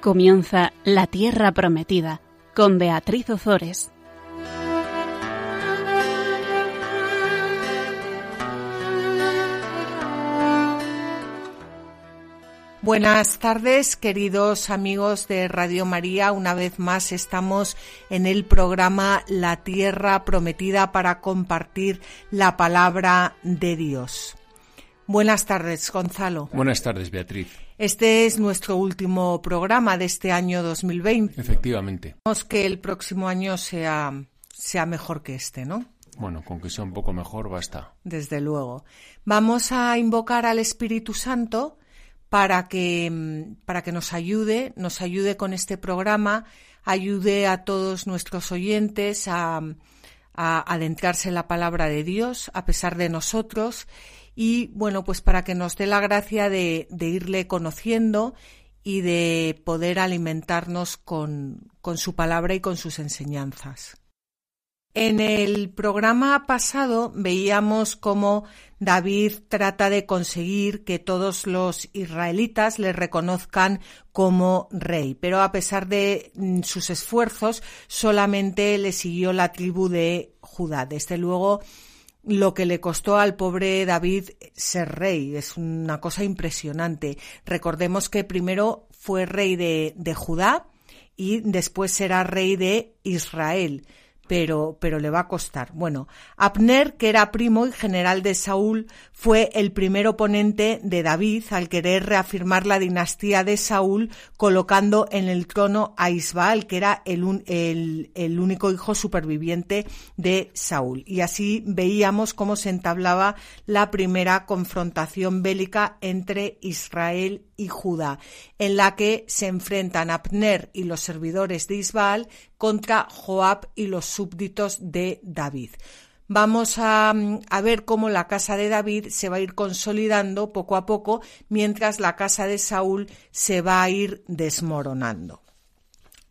Comienza La Tierra Prometida con Beatriz Ozores. Buenas tardes, queridos amigos de Radio María. Una vez más estamos en el programa La Tierra Prometida para compartir la palabra de Dios. Buenas tardes, Gonzalo. Buenas tardes, Beatriz. Este es nuestro último programa de este año 2020. Efectivamente. Esperemos que el próximo año sea, sea mejor que este, ¿no? Bueno, con que sea un poco mejor basta. Desde luego. Vamos a invocar al Espíritu Santo para que, para que nos ayude, nos ayude con este programa, ayude a todos nuestros oyentes a, a adentrarse en la palabra de Dios a pesar de nosotros y bueno, pues para que nos dé la gracia de, irle conociendo y de poder alimentarnos con, con su palabra y con sus enseñanzas. En el programa pasado veíamos cómo David trata de conseguir que todos los israelitas le reconozcan como rey, pero a pesar de mm, sus esfuerzos solamente le siguió la tribu de Judá. Desde luego lo que le costó al pobre David ser rey. Es una cosa impresionante. Recordemos que primero fue rey de, de Judá y después será rey de Israel pero, pero le va a costar. Bueno, Abner, que era primo y general de Saúl, fue el primer oponente de David al querer reafirmar la dinastía de Saúl, colocando en el trono a Isbaal, que era el, el, único hijo superviviente de Saúl. Y así veíamos cómo se entablaba la primera confrontación bélica entre Israel y Judá, en la que se enfrentan Abner y los servidores de Isbaal contra Joab y los súbditos de David. Vamos a, a, ver cómo la casa de David se va a ir consolidando poco a poco, mientras la casa de Saúl se va a ir desmoronando.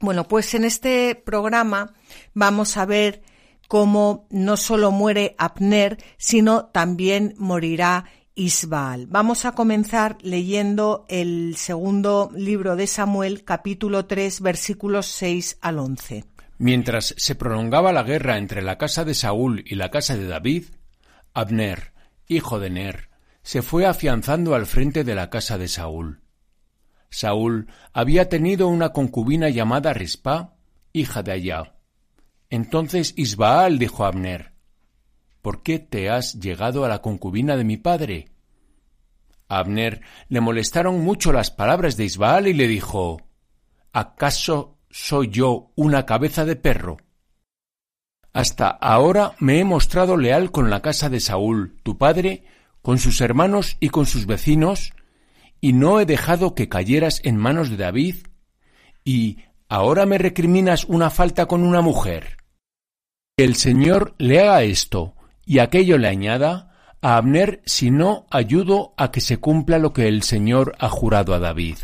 Bueno, pues en este programa vamos a ver cómo no solo muere Abner, sino también morirá Isbaal. Vamos a comenzar leyendo el segundo libro de Samuel, capítulo 3, versículos 6 al 11. Mientras se prolongaba la guerra entre la casa de Saúl y la casa de David, Abner, hijo de Ner, se fue afianzando al frente de la casa de Saúl. Saúl había tenido una concubina llamada Rispa, hija de Allá. Entonces Isbaal dijo a Abner, ¿Por qué te has llegado a la concubina de mi padre? A Abner le molestaron mucho las palabras de Isbaal y le dijo ¿Acaso soy yo una cabeza de perro? Hasta ahora me he mostrado leal con la casa de Saúl, tu padre, con sus hermanos y con sus vecinos, y no he dejado que cayeras en manos de David, y ahora me recriminas una falta con una mujer. Que el Señor le haga esto, y aquello le añada a Abner si no ayudo a que se cumpla lo que el Señor ha jurado a David,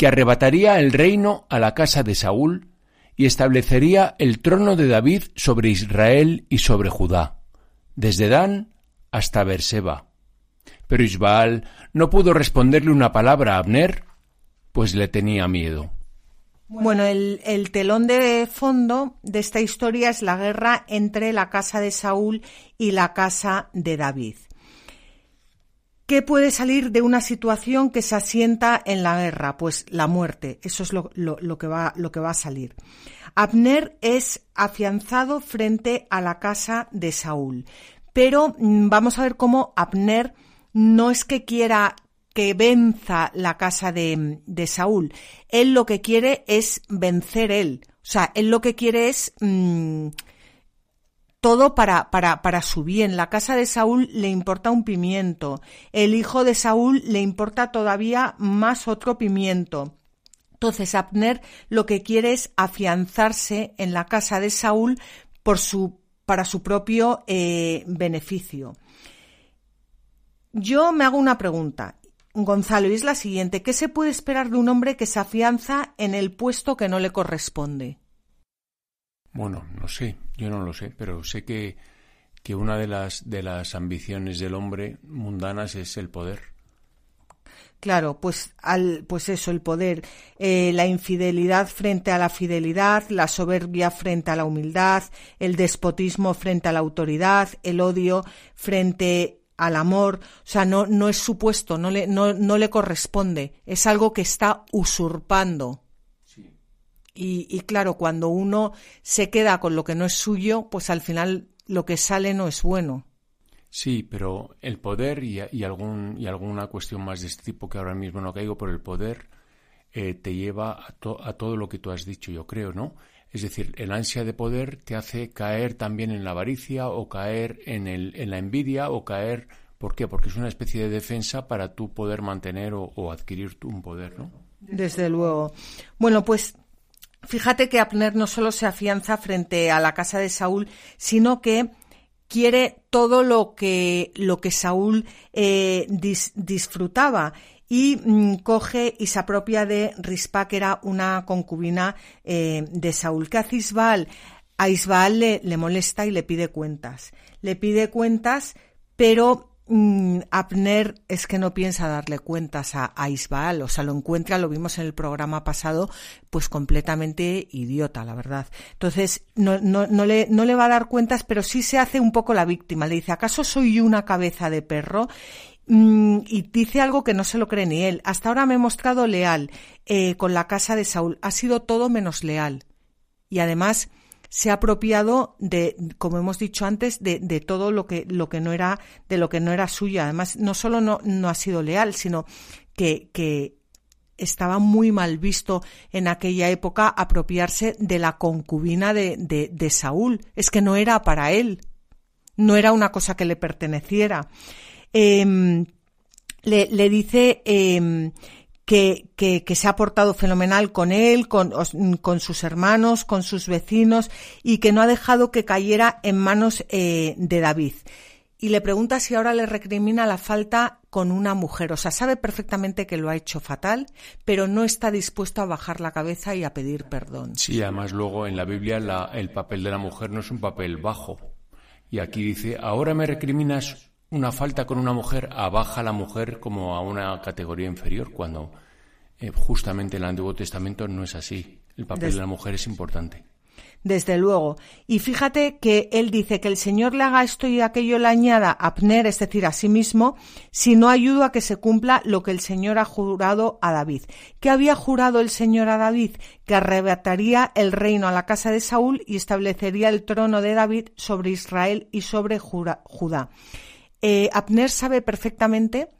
que arrebataría el reino a la casa de Saúl y establecería el trono de David sobre Israel y sobre Judá, desde Dan hasta Berseba. Pero Isbaal no pudo responderle una palabra a Abner, pues le tenía miedo. Bueno, el, el, telón de fondo de esta historia es la guerra entre la casa de Saúl y la casa de David. ¿Qué puede salir de una situación que se asienta en la guerra? Pues la muerte. Eso es lo, que, va, a salir. Abner es afianzado frente a la casa de Saúl. Pero mm, vamos a ver cómo Abner no es que quiera que venza la casa de, Saúl. Él lo que quiere es vencer él. O sea, él lo que quiere es mmm, todo para, para, para su bien. La casa de Saúl le importa un pimiento. El hijo de Saúl le importa todavía más otro pimiento. Entonces Abner lo que quiere es afianzarse en la casa de Saúl por su, para su propio eh, beneficio. Yo me hago una pregunta. Gonzalo, y es la siguiente. ¿Qué se puede esperar de un hombre que se afianza en el puesto que no le corresponde? Bueno, no sé, yo no lo sé, pero sé que, que una de las, de las ambiciones del hombre mundanas es el poder. Claro, pues al, pues eso, el poder, eh, la infidelidad frente a la fidelidad, la soberbia frente a la humildad, el despotismo frente a la autoridad, el odio frente al amor, o sea, no, no es supuesto, no le, no, no le corresponde, es algo que está usurpando. Y, y claro, cuando uno se queda con lo que no es suyo, pues al final lo que sale no es bueno. Sí, pero el poder y, y, algún, y alguna cuestión más de este tipo que ahora mismo no caigo, pero el poder eh, te lleva a, a, todo lo que tú has dicho, yo creo, ¿no? Es decir, el ansia de poder te hace caer también en la avaricia o caer en, el, en la envidia o caer... ¿Por qué? Porque es una especie de defensa para tú poder mantener o, o adquirir un poder, ¿no? Desde luego. Bueno, pues fíjate que Abner no solo se afianza frente a la casa de Saúl, sino que quiere todo lo que, lo que Saúl eh, dis, disfrutaba y mmm, coge y se apropia de Rispa, que era una concubina eh, de Saúl. ¿Qué hace Isbaal? A Isbaal le, le molesta y le pide cuentas. Le pide cuentas, pero Mm, Abner es que no piensa darle cuentas a, a, Isbaal, o sea, lo encuentra, lo vimos en el programa pasado, pues completamente idiota, la verdad. Entonces, no, no, no, le, no le va a dar cuentas, pero sí se hace un poco la víctima. Le dice, ¿acaso soy una cabeza de perro? Mm, y dice algo que no se lo cree ni él. Hasta ahora me he mostrado leal eh, con la casa de Saúl. Ha sido todo menos leal. Y además, se ha apropiado de, como hemos dicho antes, de, de, todo lo que, lo que no era, de lo que no era suyo. Además, no solo no, no ha sido leal, sino que, que estaba muy mal visto en aquella época apropiarse de la concubina de, de, de, Saúl. Es que no era para él. No era una cosa que le perteneciera. Eh, le, le, dice eh, que, que, se ha portado fenomenal con él, con, sus hermanos, con sus vecinos y que no ha dejado que cayera en manos eh, de David. Y le pregunta si ahora le recrimina la falta con una mujer. O sea, sabe perfectamente que lo ha hecho fatal, pero no está dispuesto a bajar la cabeza y a pedir perdón. Sí, además luego en la Biblia el papel de la mujer no es un papel bajo. Y aquí dice, ahora me recriminas una falta con una mujer abaja a la mujer como a una categoría inferior, cuando eh, justamente en el Antiguo Testamento no es así. El papel de la mujer es importante. Desde luego. Y fíjate que él dice que el Señor le haga esto y aquello le añada a Abner, es decir, a sí mismo, si no ayudo a que se cumpla lo que el Señor ha jurado a David. ¿Qué había jurado el Señor a David? Que arrebataría el reino a la casa de Saúl y establecería el trono de David sobre Israel y sobre Judá eh, Abner sabe perfectamente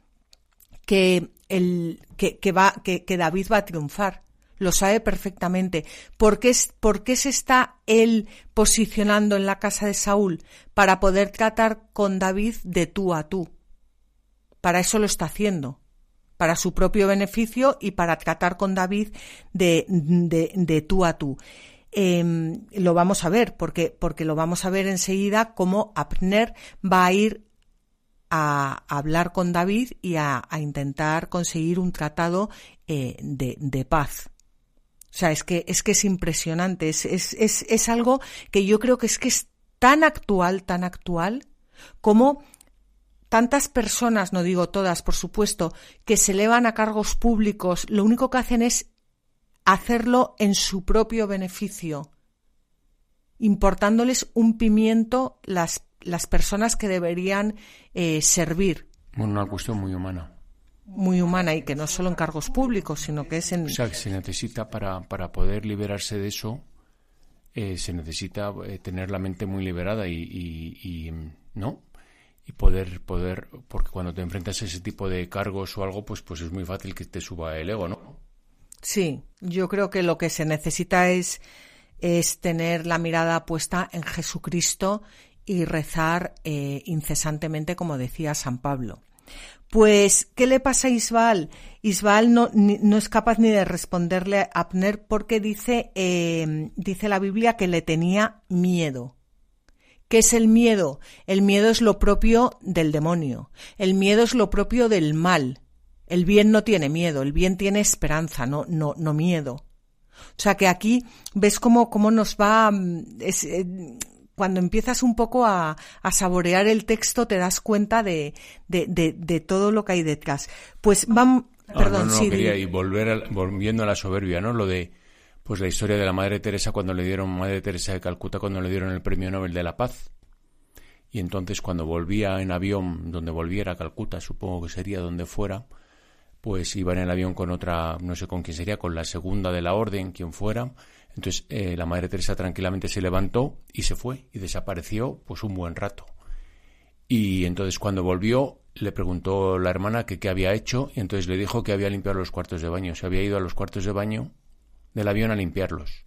que, el, que, va, que, David va a triunfar. Lo sabe perfectamente. ¿Por qué, ¿Por qué se está él posicionando en la casa de Saúl? Para poder tratar con David de tú a tú. Para eso lo está haciendo. Para su propio beneficio y para tratar con David de, de, tú a tú. Eh, lo vamos a ver, porque, porque lo vamos a ver enseguida cómo Abner va a ir a, hablar con David y a, a intentar conseguir un tratado eh, de, de, paz. O sea, es que es, que es impresionante, es, es, es, es algo que yo creo que es que es tan actual, tan actual, como tantas personas, no digo todas, por supuesto, que se elevan a cargos públicos, lo único que hacen es hacerlo en su propio beneficio, importándoles un pimiento las las personas que deberían eh, servir. Bueno, una cuestión muy humana. Muy humana y que no solo en cargos públicos, sino que es en... O sea, que se necesita para, para poder liberarse de eso, eh, se necesita eh, tener la mente muy liberada y, y, y, ¿no? Y poder, poder, porque cuando te enfrentas a ese tipo de cargos o algo, pues, pues es muy fácil que te suba el ego, ¿no? Sí, yo creo que lo que se necesita es, es tener la mirada puesta en Jesucristo y rezar eh, incesantemente, como decía San Pablo. Pues, ¿qué le pasa a Isbaal? Isbaal no, no es capaz ni de responderle a Abner porque dice, eh, dice la Biblia que le tenía miedo. ¿Qué es el miedo? El miedo es lo propio del demonio. El miedo es lo propio del mal. El bien no tiene miedo, el bien tiene esperanza, no, no, no miedo. O sea que aquí ves cómo, cómo nos va, mm, eh, cuando empiezas un poco a, a saborear el texto te das cuenta de, de, de, de, todo lo que hay detrás. Pues vamos, Perdón, no, no, sí, quería y volver a- volviendo a la soberbia, ¿no? Lo de pues la historia de la Madre Teresa cuando le dieron Madre Teresa de Calcuta cuando le dieron el Premio Nobel de la Paz. Y entonces cuando volvía en avión, donde volviera a Calcuta, supongo que sería donde fuera, pues iba en el avión con otra, no sé con quién sería, con la segunda de la orden, quien fuera. Entonces eh, la Madre Teresa tranquilamente se levantó y se fue y desapareció pues un buen rato. Y entonces cuando volvió le preguntó la hermana que qué había hecho y entonces le dijo que había limpiado los cuartos de baño. Se había ido a los cuartos de baño del avión a limpiarlos.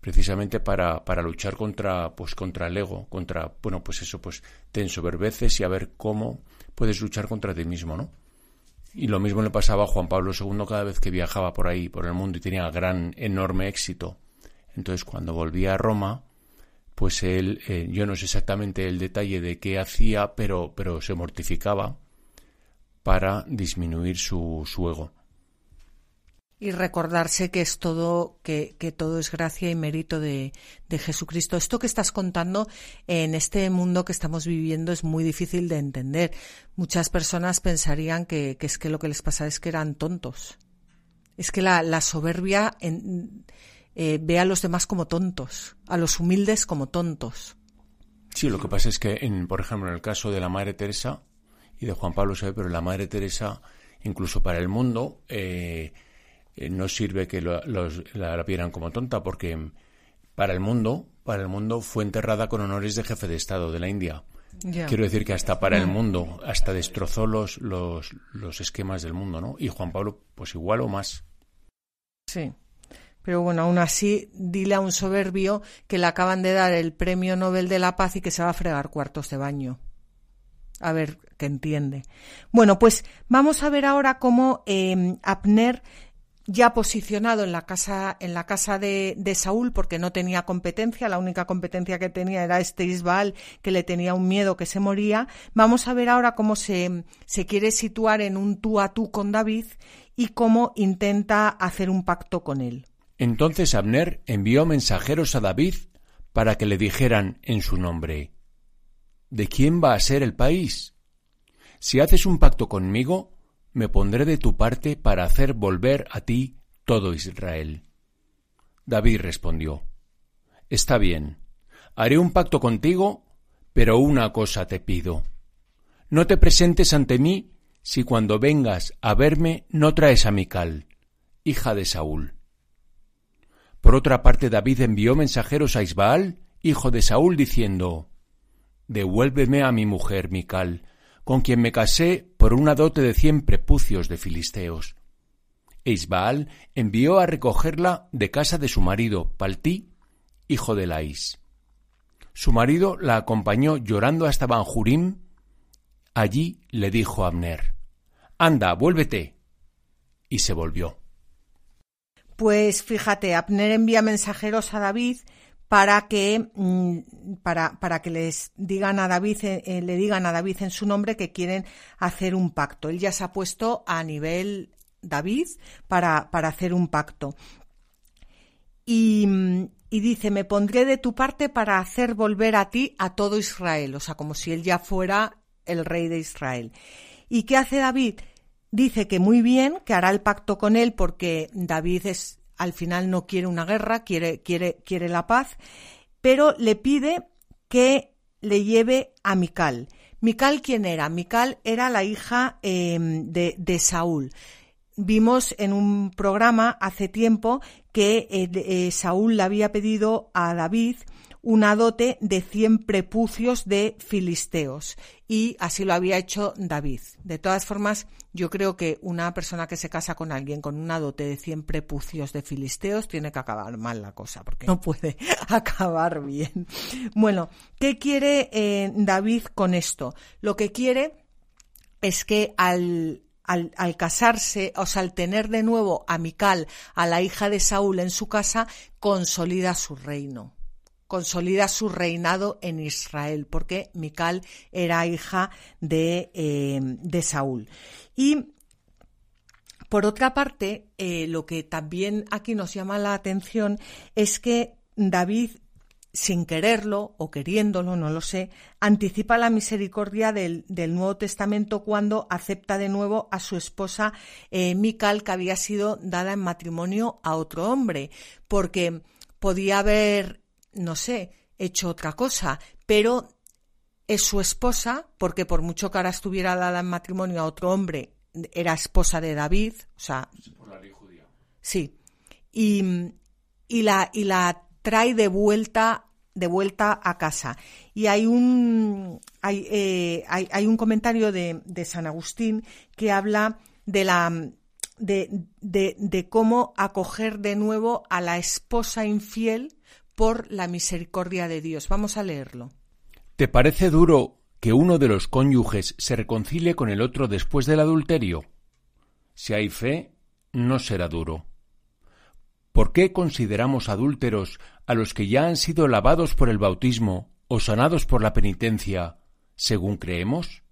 Precisamente para, para luchar contra, pues, contra el ego, contra, bueno, pues eso, pues te ensoberbeces y a ver cómo puedes luchar contra ti mismo, ¿no? Y lo mismo le pasaba a Juan Pablo II cada vez que viajaba por ahí, por el mundo, y tenía gran, enorme éxito. Entonces, cuando volvía a Roma, pues él, eh, yo no sé exactamente el detalle de qué hacía, pero, pero se mortificaba para disminuir su, su ego. Y recordarse que es todo, que, que todo es gracia y mérito de, de Jesucristo. Esto que estás contando en este mundo que estamos viviendo es muy difícil de entender. Muchas personas pensarían que, que es que lo que les pasa es que eran tontos. Es que la, la soberbia en- eh, ve a los demás como tontos, a los humildes como tontos. Sí, lo que pasa es que, en, por ejemplo, en el caso de la Madre Teresa y de Juan Pablo II, pero la Madre Teresa, incluso para el mundo, eh, eh, no sirve que lo- los- la, la vieran como tonta, porque para el mundo, para el mundo fue enterrada con honores de jefe de Estado de la India. Quiero decir que hasta para el mundo, hasta destrozó los, los, los esquemas del mundo, ¿no? Y Juan Pablo, pues igual o más. Sí. Pero bueno, aún así, dile a un soberbio que le acaban de dar el premio Nobel de la Paz y que se va a fregar cuartos de baño. A ver, que entiende. Bueno, pues vamos a ver ahora cómo eh, Abner, ya posicionado en la casa, en la casa de, de Saúl, porque no tenía competencia, la única competencia que tenía era este Isbaal, que le tenía un miedo que se moría. Vamos a ver ahora cómo se, se quiere situar en un tú a tú con David y cómo intenta hacer un pacto con él. Entonces Abner envió mensajeros a David para que le dijeran en su nombre ¿De quién va a ser el país? Si haces un pacto conmigo, me pondré de tu parte para hacer volver a ti todo Israel. David respondió Está bien, haré un pacto contigo, pero una cosa te pido. No te presentes ante mí si cuando vengas a verme no traes a Mical, hija de Saúl. Por otra parte, David envió mensajeros a Isbaal, hijo de Saúl, diciendo Devuélveme a mi mujer Mical, con quien me casé por una dote de cien prepucios de filisteos. E Isbaal envió a recogerla de casa de su marido, Paltí, hijo de Laís. Su marido la acompañó llorando hasta Banjurim. Allí le dijo Abner Anda, vuélvete. Y se volvió. Pues fíjate, Abner envía mensajeros a David para que mm, para, para que les digan a David eh, eh, le digan a David en su nombre que quieren hacer un pacto. Él ya se ha puesto a nivel David para, para hacer un pacto. Y, mm, y dice, me pondré de tu parte para hacer volver a ti a todo Israel, o sea, como si él ya fuera el rey de Israel. ¿Y qué hace David? Dice que muy bien, que hará el pacto con él porque David es al final no quiere una guerra, quiere, quiere, quiere la paz, pero le pide que le lleve a Mical. Mical, ¿quién era? Mical era la hija eh, de, de, Saúl. Vimos en un programa hace tiempo que eh, eh, Saúl le había pedido a David una dote de cien prepucios de filisteos y así lo había hecho David. De todas formas, yo creo que una persona que se casa con alguien con una dote de cien prepucios de filisteos tiene que acabar mal la cosa porque no puede acabar bien. Bueno, ¿qué quiere eh, David con esto? Lo que quiere es que al al, al, casarse, o sea, al tener de nuevo a Mical, a la hija de Saúl en su casa, consolida su reino consolida su reinado en Israel, porque Mical era hija de, eh, de Saúl. Y por otra parte, eh, lo que también aquí nos llama la atención es que David sin quererlo o queriéndolo, no lo sé, anticipa la misericordia del, Nuevo Testamento cuando acepta de nuevo a su esposa eh, Mical, que había sido dada en matrimonio a otro hombre, porque podía haber, no sé, hecho otra cosa, pero es su esposa, porque por mucho que ahora estuviera dada en matrimonio a otro hombre, era esposa de David, o sea. Sí. Y, y, la, y la trae de vuelta de vuelta a casa. Y hay un, hay, eh, hay, hay un comentario de, de, San Agustín que habla de la de, de, de, cómo acoger de nuevo a la esposa infiel por la misericordia de Dios. Vamos a leerlo. ¿Te parece duro que uno de los cónyuges se reconcilie con el otro después del adulterio? Si hay fe, no será duro. ¿Por qué consideramos adúlteros a los que ya han sido lavados por el bautismo o sanados por la penitencia, según creemos?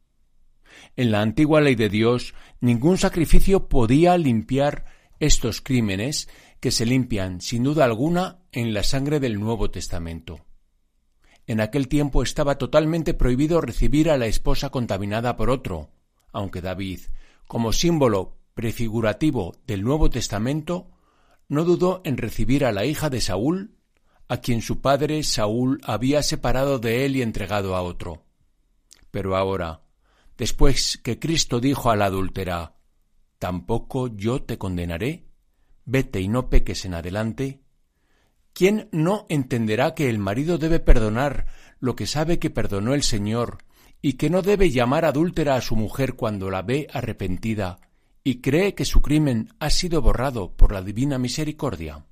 En la antigua ley de Dios, ningún sacrificio podía limpiar estos crímenes que se limpian, sin duda alguna, en la sangre del Nuevo Testamento. En aquel tiempo estaba totalmente prohibido recibir a la esposa contaminada por otro, aunque David, como símbolo prefigurativo del Nuevo Testamento, no dudó en recibir a la hija de Saúl, a quien su padre Saúl había separado de él y entregado a otro. Pero ahora, después que Cristo dijo a la adúltera, Tampoco yo te condenaré, vete y no peques en adelante, ¿quién no entenderá que el marido debe perdonar lo que sabe que perdonó el Señor y que no debe llamar adúltera a su mujer cuando la ve arrepentida y cree que su crimen ha sido borrado por la divina misericordia.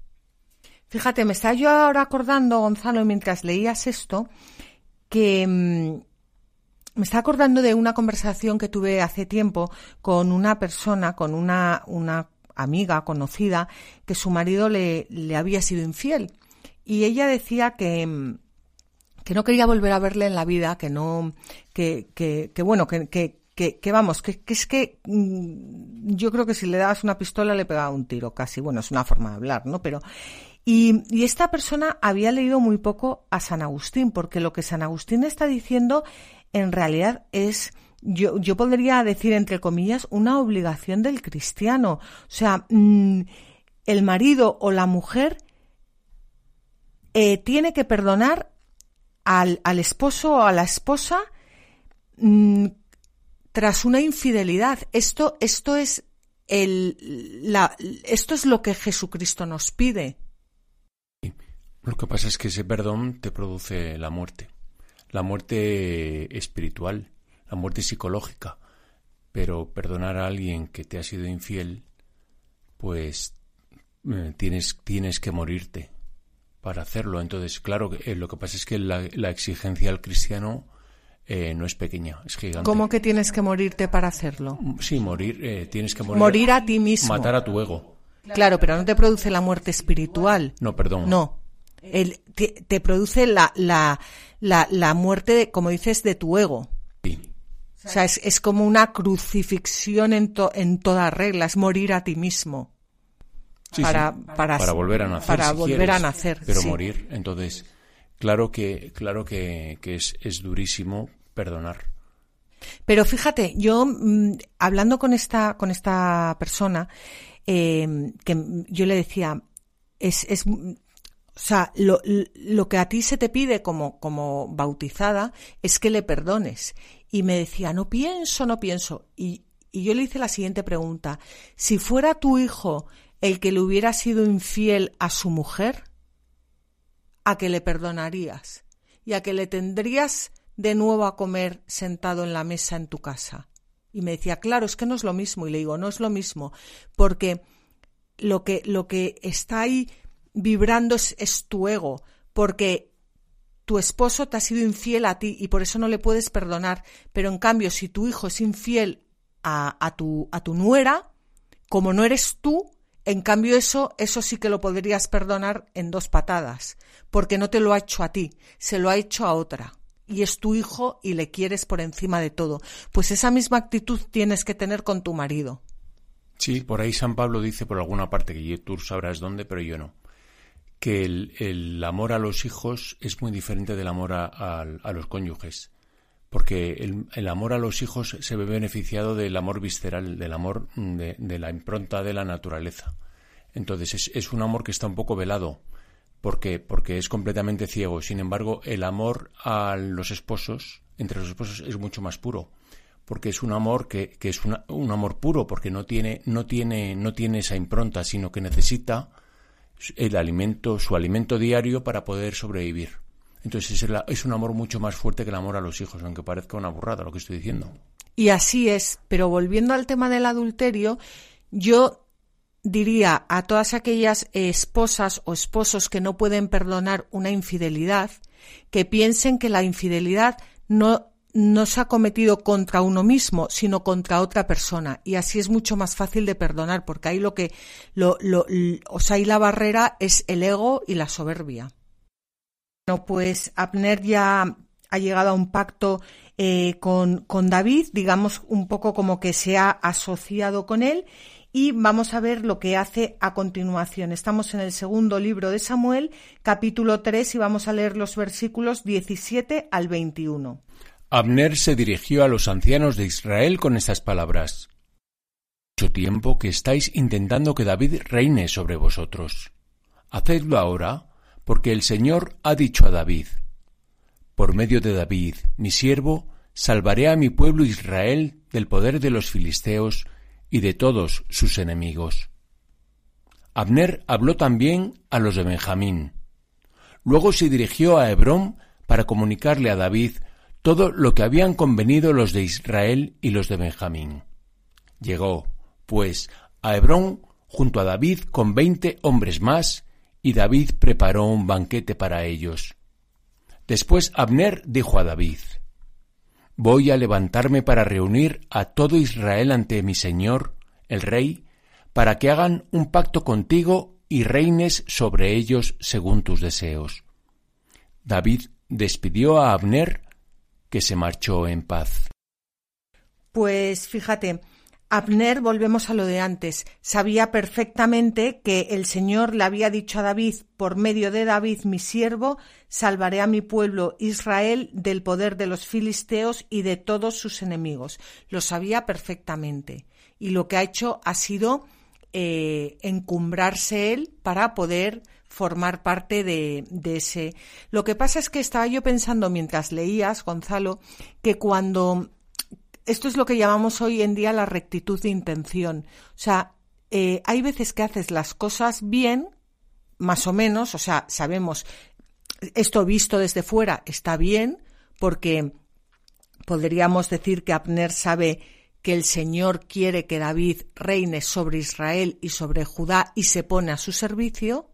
Fíjate, me está yo ahora acordando, Gonzalo, mientras leías esto, que mm, me está acordando de una conversación que tuve hace tiempo con una persona, con una, una amiga conocida, que su marido le, le había sido infiel. Y ella decía que, que no quería volver a verle en la vida, que no, que, que, que bueno, que, que, que, vamos, que, es que mm, yo creo que si le dabas una pistola le pegaba un tiro casi. Bueno, es una forma de hablar, ¿no? Pero. Y, y esta persona había leído muy poco a San Agustín, porque lo que San Agustín está diciendo en realidad es, yo, yo podría decir entre comillas, una obligación del cristiano. O sea, mm, el marido o la mujer eh, tiene que perdonar al, al esposo o a la esposa mm, tras una infidelidad. Esto, esto es el, la, esto es lo que Jesucristo nos pide. Lo que pasa es que ese perdón te produce la muerte, la muerte espiritual, la muerte psicológica. Pero perdonar a alguien que te ha sido infiel, pues eh, tienes, tienes que morirte para hacerlo. Entonces, claro, eh, lo que pasa es que la, la exigencia al cristiano eh, no es pequeña, es gigante. ¿Cómo que tienes que morirte para hacerlo? Sí, morir, eh, tienes que morir. Morir a ti mismo. Matar a tu ego. Claro, pero no te produce la muerte espiritual. No, perdón. No. El, te, produce la, la, la, la muerte, de, como dices, de tu ego. Sí. O sea, es, es como una crucifixión en, to, en toda regla, es morir a ti mismo. Sí, para, sí. Para, para, volver a nacer. Para si volver quieres, a nacer. Pero morir, entonces Claro que, claro que, que es, es, durísimo perdonar. Pero fíjate, yo mmm, hablando con esta, con esta persona, eh, que yo le decía, es, es o sea, lo, lo, que a ti se te pide como, como bautizada es que le perdones. Y me decía, no pienso, no pienso. Y, y yo le hice la siguiente pregunta. Si fuera tu hijo el que le hubiera sido infiel a su mujer, a que le perdonarías y a que le tendrías de nuevo a comer sentado en la mesa en tu casa. Y me decía, claro, es que no es lo mismo. Y le digo, no es lo mismo, porque lo que, lo que está ahí vibrando es, es tu ego, porque tu esposo te ha sido infiel a ti y por eso no le puedes perdonar. Pero en cambio, si tu hijo es infiel a, a, tu, a tu nuera, como no eres tú, en cambio eso, eso sí que lo podrías perdonar en dos patadas, porque no te lo ha hecho a ti, se lo ha hecho a otra. Y es tu hijo y le quieres por encima de todo. Pues esa misma actitud tienes que tener con tu marido. Sí, por ahí San Pablo dice por alguna parte que tú sabrás dónde, pero yo no, que el, amor a los hijos es muy diferente del amor a, los cónyuges, porque el, amor a los hijos se ve beneficiado del amor visceral, del amor de, la impronta de la naturaleza. Entonces es, un amor que está un poco velado, porque, porque es completamente ciego. Sin embargo, el amor a los esposos, entre los esposos, es mucho más puro porque es un amor que, es un amor puro, porque no tiene, no, tiene, no tiene esa impronta, sino que necesita el alimento, su alimento diario para poder sobrevivir. Entonces es, un amor mucho más fuerte que el amor a los hijos, aunque parezca una burrada lo que estoy diciendo. Y así es, pero volviendo al tema del adulterio, yo diría a todas aquellas esposas o esposos que no pueden perdonar una infidelidad, que piensen que la infidelidad no no se ha cometido contra uno mismo, sino contra otra persona. Y así es mucho más fácil de perdonar, porque ahí lo que, lo, lo, o sea, ahí la barrera es el ego y la soberbia. Bueno, pues Abner ya ha llegado a un pacto eh, con, con David, digamos un poco como que se ha asociado con él y vamos a ver lo que hace a continuación. Estamos en el segundo libro de Samuel, capítulo 3, y vamos a leer los versículos 17 al 21. Abner se dirigió a los ancianos de Israel con estas palabras. Mucho tiempo que estáis intentando que David reine sobre vosotros. Hacedlo ahora, porque el Señor ha dicho a David, Por medio de David, mi siervo, salvaré a mi pueblo Israel del poder de los filisteos y de todos sus enemigos. Abner habló también a los de Benjamín. Luego se dirigió a Hebrón para comunicarle a David todo lo que habían convenido los de Israel y los de Benjamín. Llegó, pues, a Hebrón junto a David con veinte hombres más, y David preparó un banquete para ellos. Después Abner dijo a David, Voy a levantarme para reunir a todo Israel ante mi Señor, el Rey, para que hagan un pacto contigo y reines sobre ellos según tus deseos. David despidió a Abner que se marchó en paz. Pues fíjate, Abner, volvemos a lo de antes, sabía perfectamente que el Señor le había dicho a David, por medio de David mi siervo, salvaré a mi pueblo Israel del poder de los filisteos y de todos sus enemigos. Lo sabía perfectamente. Y lo que ha hecho ha sido eh, encumbrarse él para poder formar parte de, ese. Lo que pasa es que estaba yo pensando mientras leías, Gonzalo, que cuando esto es lo que llamamos hoy en día la rectitud de intención. O sea, eh, hay veces que haces las cosas bien, más o menos, o sea, sabemos, esto visto desde fuera está bien, porque podríamos decir que Abner sabe que el Señor quiere que David reine sobre Israel y sobre Judá y se pone a su servicio,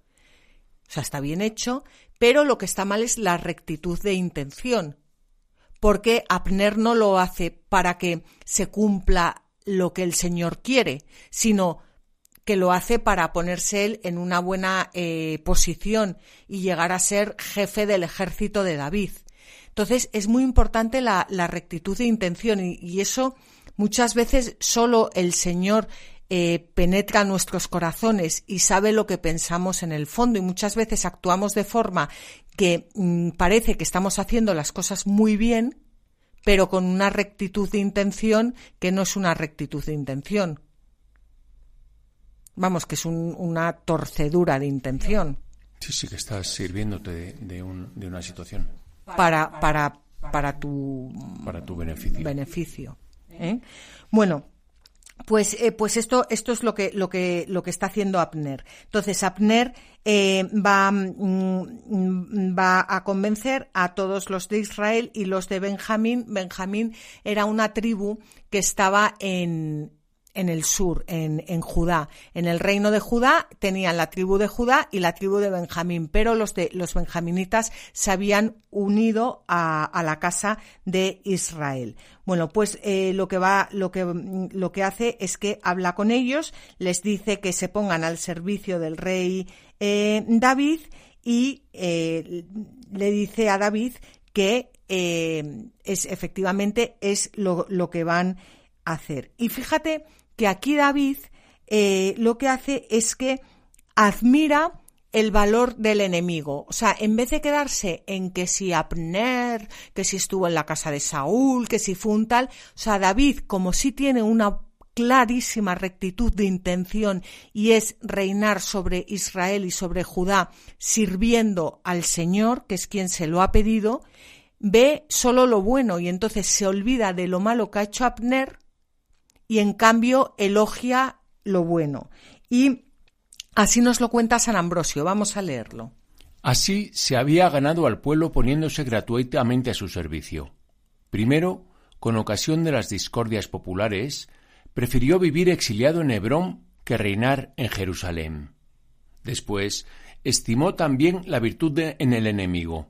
o sea, está bien hecho, pero lo que está mal es la rectitud de intención, porque Abner no lo hace para que se cumpla lo que el Señor quiere, sino que lo hace para ponerse él en una buena eh, posición y llegar a ser jefe del ejército de David. Entonces es muy importante la, rectitud de intención y eso muchas veces solo el Señor eh, penetra nuestros corazones y sabe lo que pensamos en el fondo y muchas veces actuamos de forma que mm, parece que estamos haciendo las cosas muy bien, pero con una rectitud de intención que no es una rectitud de intención. Vamos, que es una torcedura de intención. Sí, sí, que estás sirviéndote de, una situación. Para, para, para tu, para tu beneficio. beneficio ¿eh? Bueno, pues, eh, pues esto, esto es lo que, lo que, lo que está haciendo Abner. Entonces, Abner eh, va, mm, va a convencer a todos los de Israel y los de Benjamín. Benjamín era una tribu que estaba en, en el sur, en, en, Judá. En el reino de Judá tenían la tribu de Judá y la tribu de Benjamín, pero los de los benjaminitas se habían unido a, a la casa de Israel. Bueno, pues eh, lo que va, lo que lo que hace es que habla con ellos, les dice que se pongan al servicio del rey eh, David y eh, le dice a David que es efectivamente es lo, lo que van a hacer. Y fíjate que aquí David eh, lo que hace es que admira el valor del enemigo. O sea, en vez de quedarse en que si Abner, que si estuvo en la casa de Saúl, que si fue un tal, o sea, David, como si tiene una clarísima rectitud de intención y es reinar sobre Israel y sobre Judá sirviendo al Señor, que es quien se lo ha pedido, ve solo lo bueno y entonces se olvida de lo malo que ha hecho Abner y en cambio elogia lo bueno. Y así nos lo cuenta San Ambrosio. Vamos a leerlo. Así se había ganado al pueblo poniéndose gratuitamente a su servicio. Primero, con ocasión de las discordias populares, prefirió vivir exiliado en Hebrón que reinar en Jerusalén. Después, estimó también la virtud en el enemigo.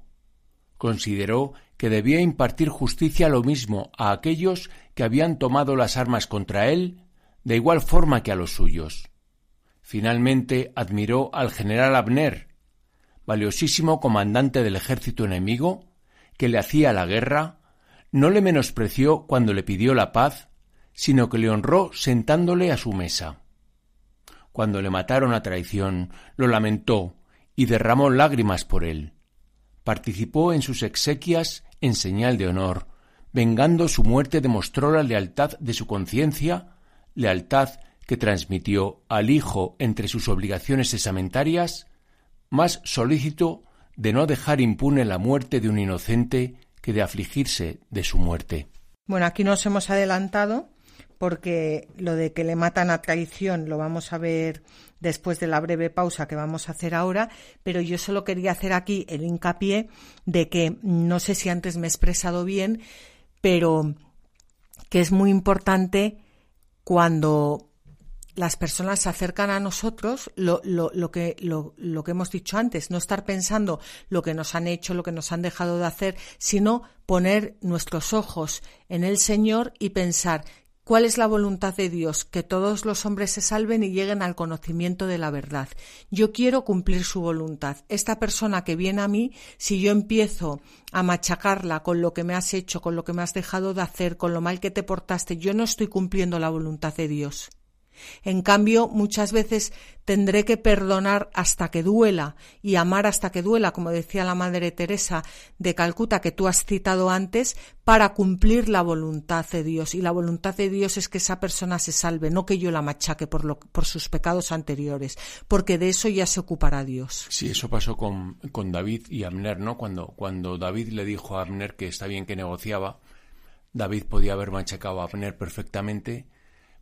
Consideró que debía impartir justicia lo mismo a aquellos que habían tomado las armas contra él, de igual forma que a los suyos. Finalmente admiró al general Abner, valiosísimo comandante del ejército enemigo, que le hacía la guerra, no le menospreció cuando le pidió la paz, sino que le honró sentándole a su mesa. Cuando le mataron a traición, lo lamentó y derramó lágrimas por él. Participó en sus exequias en señal de honor, vengando su muerte demostró la lealtad de su conciencia, lealtad que transmitió al Hijo entre sus obligaciones esamentarias, más solícito de no dejar impune la muerte de un inocente que de afligirse de su muerte. Bueno, aquí nos hemos adelantado porque lo de que le matan a traición lo vamos a ver después de la breve pausa que vamos a hacer ahora, pero yo solo quería hacer aquí el hincapié de que no sé si antes me he expresado bien, pero que es muy importante cuando las personas se acercan a nosotros, lo, lo, lo que, lo, lo, que hemos dicho antes, no estar pensando lo que nos han hecho, lo que nos han dejado de hacer, sino poner nuestros ojos en el Señor y pensar ¿Cuál es la voluntad de Dios? Que todos los hombres se salven y lleguen al conocimiento de la verdad. Yo quiero cumplir su voluntad. Esta persona que viene a mí, si yo empiezo a machacarla con lo que me has hecho, con lo que me has dejado de hacer, con lo mal que te portaste, yo no estoy cumpliendo la voluntad de Dios. En cambio, muchas veces tendré que perdonar hasta que duela y amar hasta que duela, como decía la Madre Teresa de Calcuta, que tú has citado antes, para cumplir la voluntad de Dios. Y la voluntad de Dios es que esa persona se salve, no que yo la machaque por, lo, por sus pecados anteriores, porque de eso ya se ocupará Dios. Sí, eso pasó con, David y Abner, ¿no? Cuando, cuando David le dijo a Abner que está bien que negociaba, David podía haber machacado a Abner perfectamente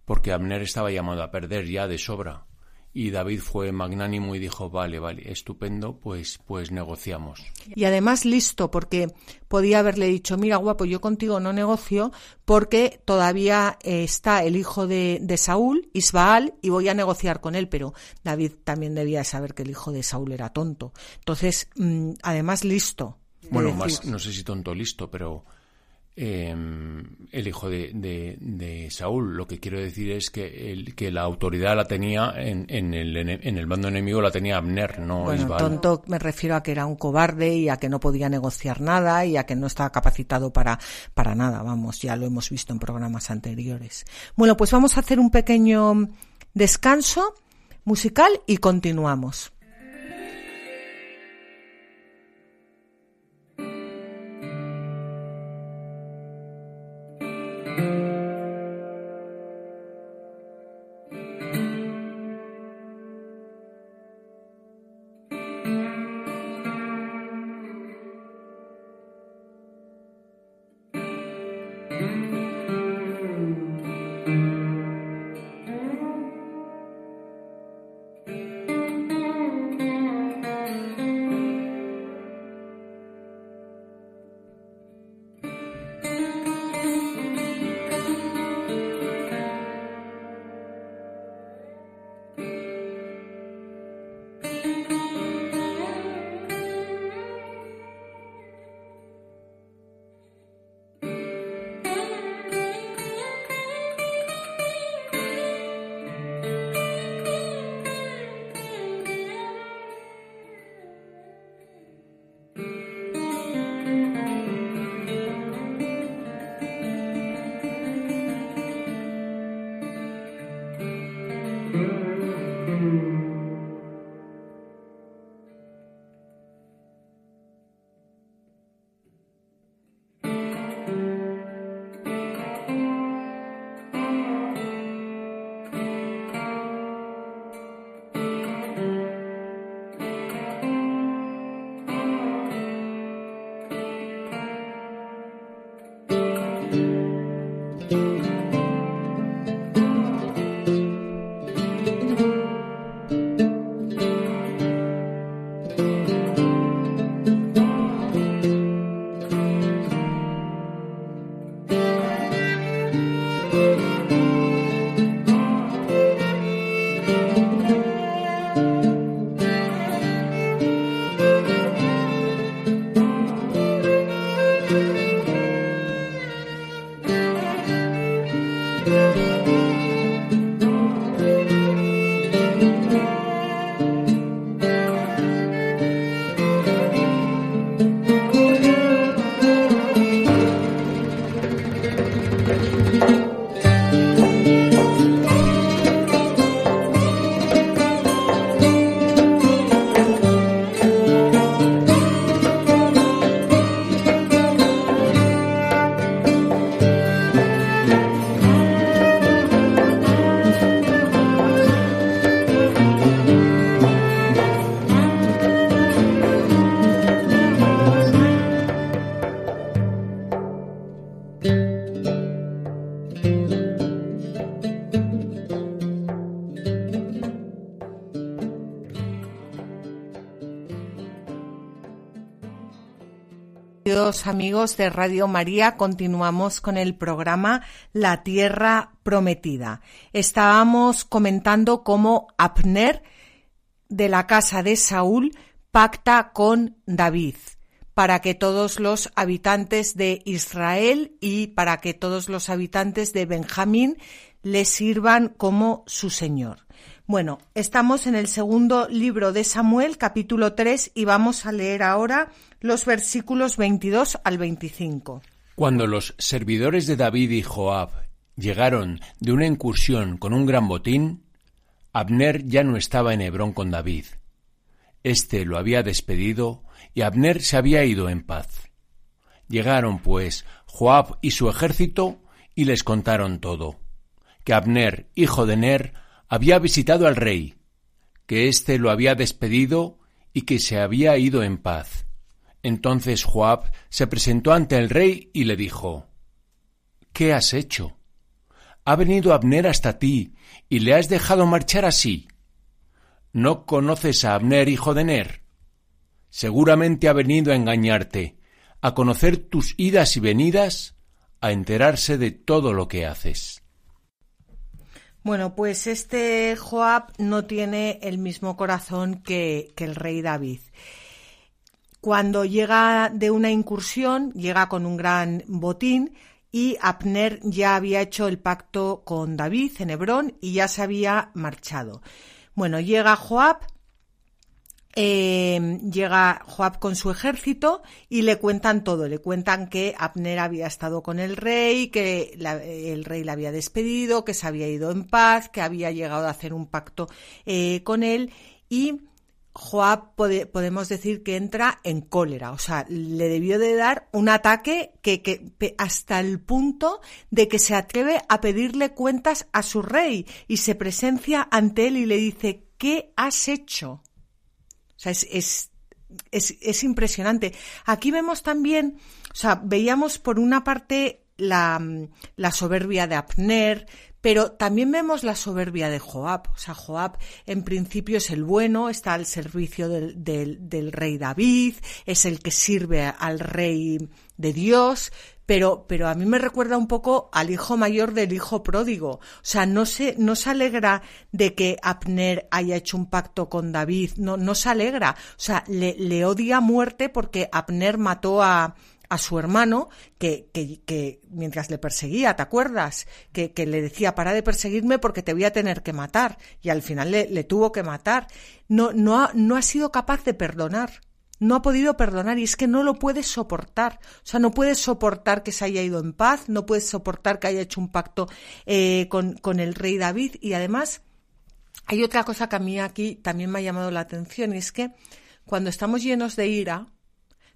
porque Abner estaba llamado a perder ya de sobra. Y David fue magnánimo y dijo, vale, vale, estupendo, pues, pues negociamos. Y además listo, porque podía haberle dicho, mira, guapo, yo contigo no negocio porque todavía está el hijo de, de Saúl, Isbaal, y voy a negociar con él, pero David también debía saber que el hijo de Saúl era tonto. Entonces, mm, además listo. Bueno, más, no sé si tonto listo, pero eh, el hijo de, de, Saúl. Lo que quiero decir es que, el, que la autoridad la tenía en, en, el, en el bando enemigo, la tenía Abner, no bueno, tonto me refiero a que era un cobarde y a que no podía negociar nada y a que no estaba capacitado para, para nada, vamos, ya lo hemos visto en programas anteriores. Bueno, pues vamos a hacer un pequeño descanso musical y continuamos. Amigos de Radio María, continuamos con el programa La Tierra Prometida. Estábamos comentando cómo Abner de la casa de Saúl pacta con David para que todos los habitantes de Israel y para que todos los habitantes de Benjamín le sirvan como su Señor. Bueno, estamos en el segundo libro de Samuel, capítulo 3, y vamos a leer ahora los versículos 22 al 25. Cuando los servidores de David y Joab llegaron de una incursión con un gran botín, Abner ya no estaba en Hebrón con David. Este lo había despedido y Abner se había ido en paz. Llegaron, pues, Joab y su ejército y les contaron todo, que Abner, hijo de Ner, había visitado al rey, que éste lo había despedido y que se había ido en paz. Entonces Joab se presentó ante el rey y le dijo ¿Qué has hecho? Ha venido Abner hasta ti y le has dejado marchar así. ¿No conoces a Abner, hijo de Ner? Seguramente ha venido a engañarte, a conocer tus idas y venidas, a enterarse de todo lo que haces. Bueno, pues este Joab no tiene el mismo corazón que, el rey David. Cuando llega de una incursión, llega con un gran botín y Abner ya había hecho el pacto con David en Hebrón y ya se había marchado. Bueno, llega Joab eh, llega Joab con su ejército y le cuentan todo. Le cuentan que Abner había estado con el rey, que el rey le había despedido, que se había ido en paz, que había llegado a hacer un pacto eh, con él y Joab podemos decir que entra en cólera, o sea, le debió de dar un ataque que, que, hasta el punto de que se atreve a pedirle cuentas a su rey y se presencia ante él y le dice, ¿qué has hecho? O sea, es, es, impresionante. Aquí vemos también, o sea, veíamos por una parte la, soberbia de Abner, pero también vemos la soberbia de Joab. O sea, Joab en principio es el bueno, está al servicio del, del rey David, es el que sirve al rey de Dios, pero, pero a mí me recuerda un poco al hijo mayor del hijo pródigo. O sea, no se, no se alegra de que Abner haya hecho un pacto con David, no, no se alegra. O sea, le, le odia muerte porque Abner mató a, a su hermano que, que, que, mientras le perseguía, ¿te acuerdas? Que, que, le decía, para de perseguirme porque te voy a tener que matar. Y al final le, le tuvo que matar. No, no, ha, no ha sido capaz de perdonar no ha podido perdonar y es que no lo puede soportar. O sea, no puede soportar que se haya ido en paz, no puede soportar que haya hecho un pacto eh, con, con el rey David y además hay otra cosa que a mí aquí también me ha llamado la atención y es que cuando estamos llenos de ira,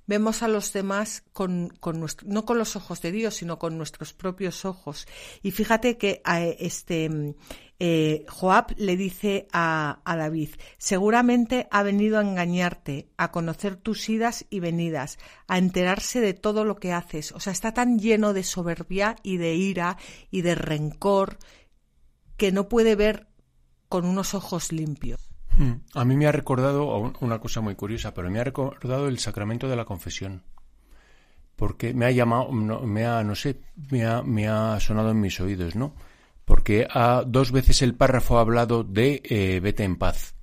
vemos a los demás con, con nuestro, no con los ojos de Dios, sino con nuestros propios ojos. Y fíjate que eh, este, eh, Joab le dice a, David, seguramente ha venido a engañarte, a conocer tus idas y venidas, a enterarse de todo lo que haces. O sea, está tan lleno de soberbia y de ira y de rencor que no puede ver con unos ojos limpios. Mm. A mí me ha recordado una cosa muy curiosa, pero me ha recordado el sacramento de la confesión. Porque me ha llamado, no, me ha, no sé, me ha, me ha sonado en mis oídos, ¿no? Porque ha, dos veces el párrafo ha hablado de eh, vete en paz.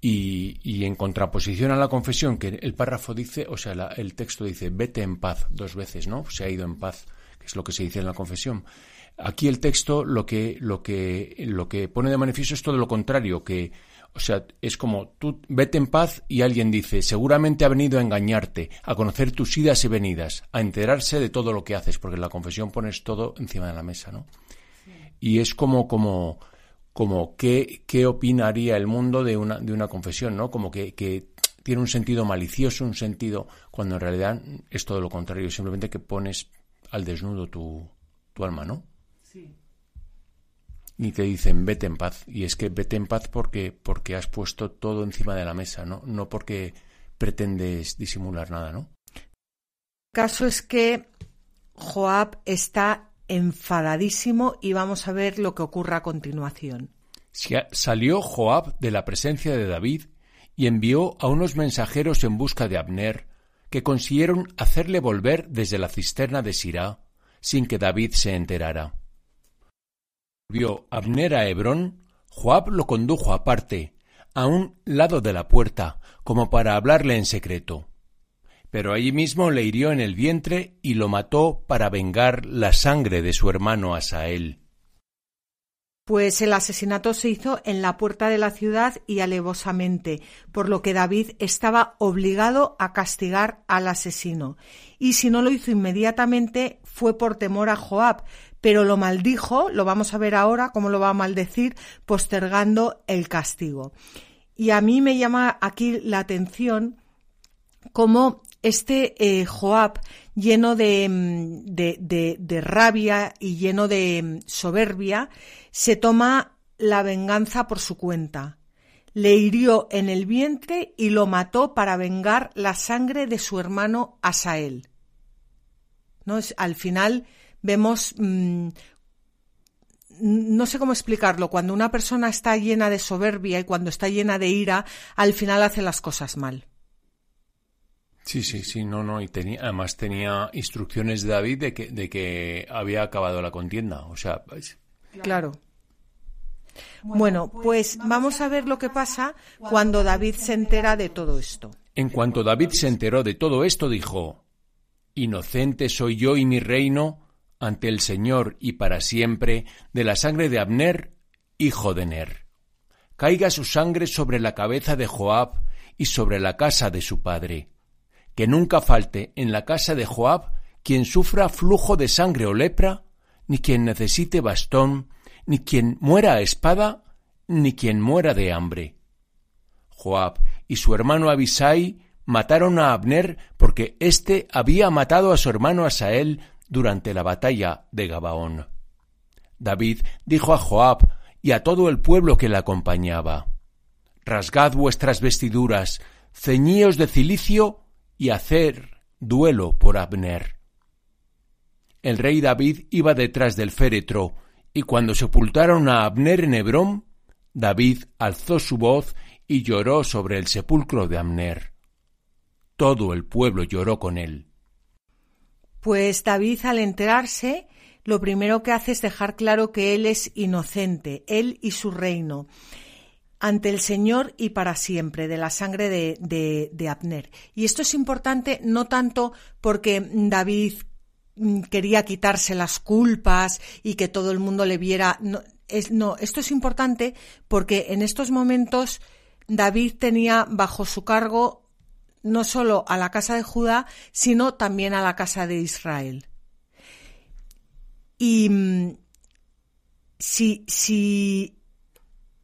Y, en contraposición a la confesión, que el párrafo dice, o sea, el texto dice vete en paz dos veces, ¿no? Se ha ido en paz, que es lo que se dice en la confesión. Aquí el texto lo que, lo que, lo que pone de manifiesto es todo lo contrario, que o sea, es como tú vete en paz y alguien dice, seguramente ha venido a engañarte, a conocer tus idas y venidas, a enterarse de todo lo que haces, porque en la confesión pones todo encima de la mesa, ¿no? Y es como, como, como qué, qué opinaría el mundo de una, de una confesión, ¿no? Como que, que tiene un sentido malicioso, un sentido, cuando en realidad es todo lo contrario, simplemente que pones al desnudo tu, tu alma, ¿no? Sí ni te dicen vete en paz. Y es que vete en paz porque, porque has puesto todo encima de la mesa, ¿no? No porque pretendes disimular nada, ¿no? El caso es que Joab está enfadadísimo y vamos a ver lo que ocurre a continuación. Salió Joab de la presencia de David y envió a unos mensajeros en busca de Abner, que consiguieron hacerle volver desde la cisterna de Sirá sin que David se enterara. Vio Abner a Hebrón, Joab lo condujo aparte, a un lado de la puerta, como para hablarle en secreto. Pero allí mismo le hirió en el vientre y lo mató para vengar la sangre de su hermano Asael. Pues el asesinato se hizo en la puerta de la ciudad y alevosamente, por lo que David estaba obligado a castigar al asesino. Y si no lo hizo inmediatamente fue por temor a Joab, pero lo maldijo, lo vamos a ver ahora cómo lo va a maldecir, postergando el castigo. Y a mí me llama aquí la atención cómo este eh, Joab, lleno mm, de, de, rabia y lleno de mm, soberbia, se toma la venganza por su cuenta. Le hirió en el vientre y lo mató para vengar la sangre de su hermano Asael. ¿No? al final vemos mm, no sé cómo explicarlo, cuando una persona está llena de soberbia y cuando está llena de ira, al final hace las cosas mal. Sí, sí, sí, no, no, y tenía, además tenía instrucciones de David de que, de que había acabado la contienda, o sea... Pues, claro. Bueno, pues vamos a ver lo que pasa cuando David se entera de todo esto. En cuanto David se enteró de todo esto, dijo, Inocente soy yo y mi reino ante el Señor y para siempre de la sangre de Abner, hijo de Ner. Caiga su sangre sobre la cabeza de Joab y sobre la casa de su padre. Que nunca falte en la casa de Joab quien sufra flujo de sangre o lepra, ni quien necesite bastón, ni quien muera a espada, ni quien muera de hambre. Joab y su hermano Abisai mataron a Abner porque éste había matado a su hermano Asael durante la batalla de Gabaón. David dijo a Joab y a todo el pueblo que le acompañaba Rasgad vuestras vestiduras, ceñíos de cilicio y hacer duelo por Abner. El rey David iba detrás del féretro, y cuando sepultaron a Abner en Hebrón, David alzó su voz y lloró sobre el sepulcro de Abner. Todo el pueblo lloró con él. Pues David, al enterarse, lo primero que hace es dejar claro que él es inocente, él y su reino, ante el Señor y para siempre, de la sangre de, de, Abner. Y esto es importante no tanto porque David mm, quería quitarse las culpas y que todo el mundo le viera. No, no, esto es importante porque en estos momentos David tenía bajo su cargo no solo a la casa de Judá, sino también a la casa de Israel. Y mm, si, si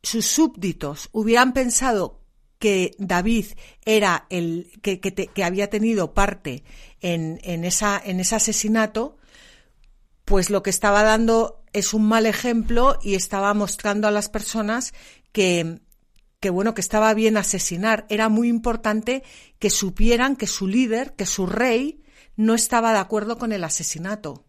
sus súbditos hubieran pensado que David era el que, que, había tenido parte en, en, esa, en ese asesinato, pues lo que estaba dando es un mal ejemplo y estaba mostrando a las personas que, que bueno, que estaba bien asesinar. Era muy importante que supieran que su líder, que su rey, no estaba de acuerdo con el asesinato.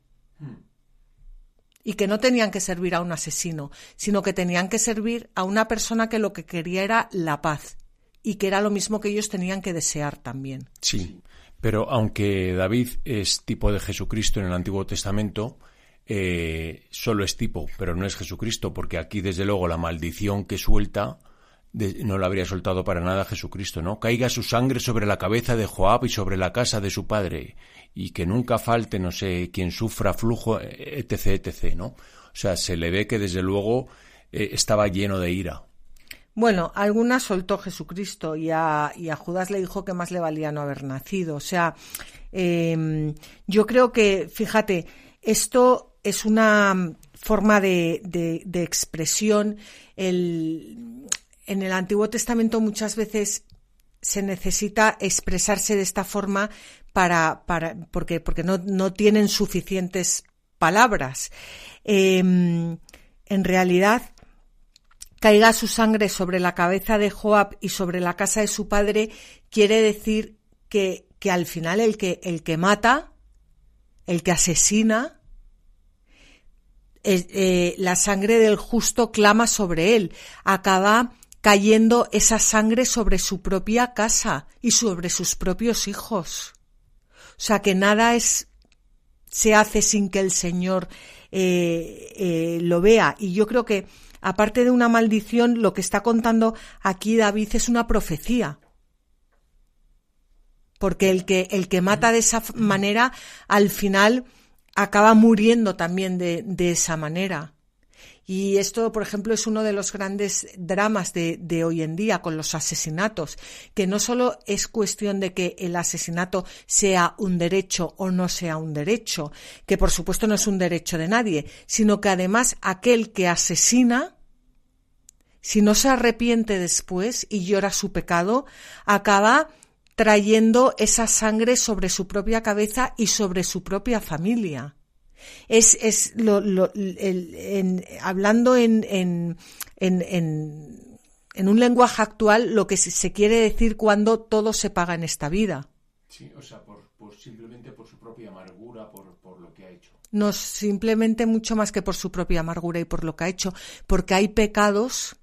Y que no tenían que servir a un asesino, sino que tenían que servir a una persona que lo que quería era la paz. Y que era lo mismo que ellos tenían que desear también. Sí, pero aunque David es tipo de Jesucristo en el Antiguo Testamento, eh, solo es tipo, pero no es Jesucristo, porque aquí desde luego la maldición que suelta no lo habría soltado para nada Jesucristo, ¿no? Caiga su sangre sobre la cabeza de Joab y sobre la casa de su padre, y que nunca falte, no sé, quien sufra flujo, etc., etc., ¿no? O sea, se le ve que desde luego eh, estaba lleno de ira. Bueno, alguna soltó Jesucristo y a, y a, Judas le dijo que más le valía no haber nacido. O sea, em, yo creo que, fíjate, esto es una forma de, de expresión. El, en el Antiguo Testamento muchas veces se necesita expresarse de esta forma para, para porque, porque no, no tienen suficientes palabras. Em, en realidad, caiga su sangre sobre la cabeza de Joab y sobre la casa de su padre, quiere decir que, que al final el que, el que mata, el que asesina, eh, la sangre del justo clama sobre él, acaba cayendo esa sangre sobre su propia casa y sobre sus propios hijos. sea que nada es se hace sin que el Señor eh, eh, lo vea. Y yo creo que, aparte de una maldición, lo que está contando aquí David es una profecía. Porque el que, el que mata de esa manera, al final acaba muriendo también de, de esa manera. Y esto, por ejemplo, es uno de los grandes dramas de, hoy en día con los asesinatos, que no solo es cuestión de que el asesinato sea un derecho o no sea un derecho, que por supuesto no es un derecho de nadie, sino que además aquel que asesina, si no se arrepiente después y llora su pecado, acaba trayendo esa sangre sobre su propia cabeza y sobre su propia familia. Es, es lo, lo, el, en, hablando en, en, en, en, un lenguaje actual lo que se quiere decir cuando todo se paga en esta vida. Sí, o sea, por, por simplemente por su propia amargura, por, por lo que ha hecho. No, simplemente mucho más que por su propia amargura y por lo que ha hecho, porque hay pecados